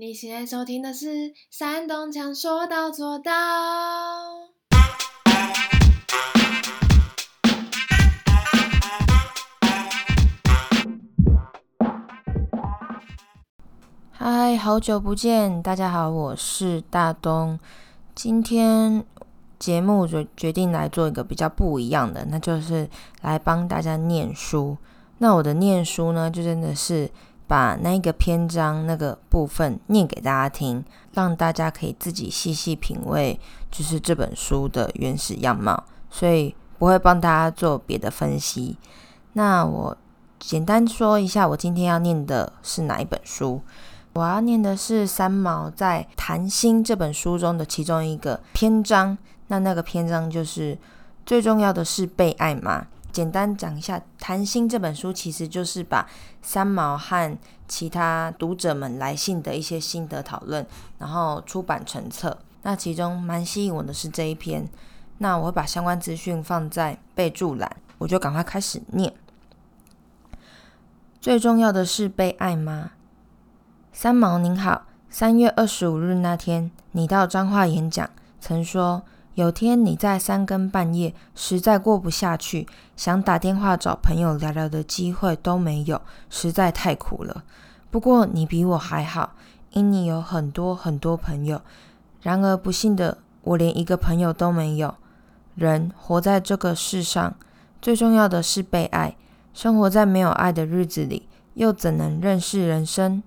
你现在收听的是《山东腔说到做到》。嗨，好久不见，大家好，我是大东。今天节目决决定来做一个比较不一样的，那就是来帮大家念书。那我的念书呢，就真的是。把那个篇章那个部分念给大家听，让大家可以自己细细品味，就是这本书的原始样貌。所以不会帮大家做别的分析。那我简单说一下，我今天要念的是哪一本书？我要念的是三毛在《谈心》这本书中的其中一个篇章。那那个篇章就是最重要的是被爱吗？简单讲一下，《谈心》这本书其实就是把三毛和其他读者们来信的一些心得讨论，然后出版成册。那其中蛮吸引我的是这一篇，那我会把相关资讯放在备注栏，我就赶快开始念。最重要的是被爱吗？三毛您好，三月二十五日那天，你到彰化演讲，曾说。有天你在三更半夜，实在过不下去，想打电话找朋友聊聊的机会都没有，实在太苦了。不过你比我还好，因你有很多很多朋友。然而不幸的，我连一个朋友都没有。人活在这个世上，最重要的是被爱。生活在没有爱的日子里，又怎能认识人生？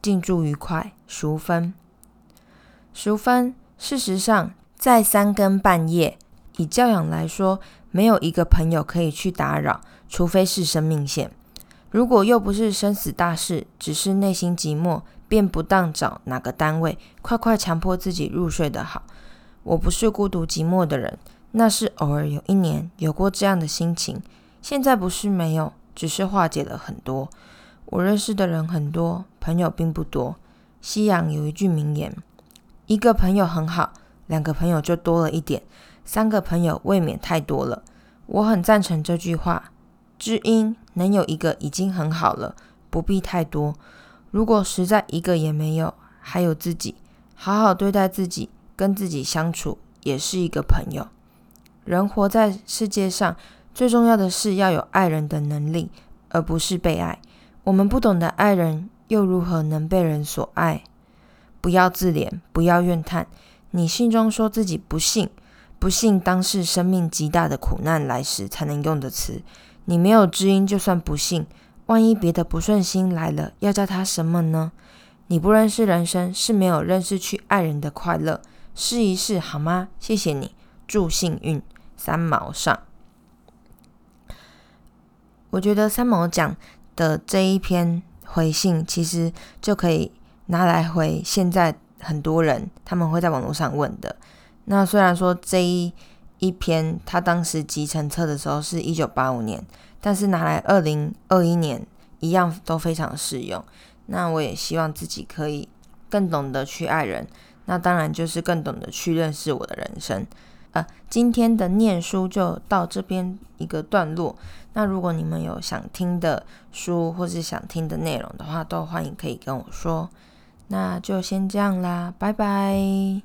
敬祝愉快，淑芬。淑芬，事实上。在三更半夜，以教养来说，没有一个朋友可以去打扰，除非是生命线。如果又不是生死大事，只是内心寂寞，便不当找哪个单位，快快强迫自己入睡的好。我不是孤独寂寞的人，那是偶尔有一年有过这样的心情。现在不是没有，只是化解了很多。我认识的人很多，朋友并不多。西洋有一句名言：一个朋友很好。两个朋友就多了一点，三个朋友未免太多了。我很赞成这句话，知音能有一个已经很好了，不必太多。如果实在一个也没有，还有自己，好好对待自己，跟自己相处也是一个朋友。人活在世界上，最重要的是要有爱人的能力，而不是被爱。我们不懂得爱人，又如何能被人所爱？不要自怜，不要怨叹。你信中说自己不幸，不幸当是生命极大的苦难来时才能用的词。你没有知音，就算不幸，万一别的不顺心来了，要叫他什么呢？你不认识人生，是没有认识去爱人的快乐。试一试好吗？谢谢你，祝幸运。三毛上，我觉得三毛讲的这一篇回信，其实就可以拿来回现在。很多人他们会在网络上问的。那虽然说这一一篇他当时集成册的时候是一九八五年，但是拿来二零二一年一样都非常适用。那我也希望自己可以更懂得去爱人，那当然就是更懂得去认识我的人生。呃，今天的念书就到这边一个段落。那如果你们有想听的书或是想听的内容的话，都欢迎可以跟我说。那就先这样啦，拜拜。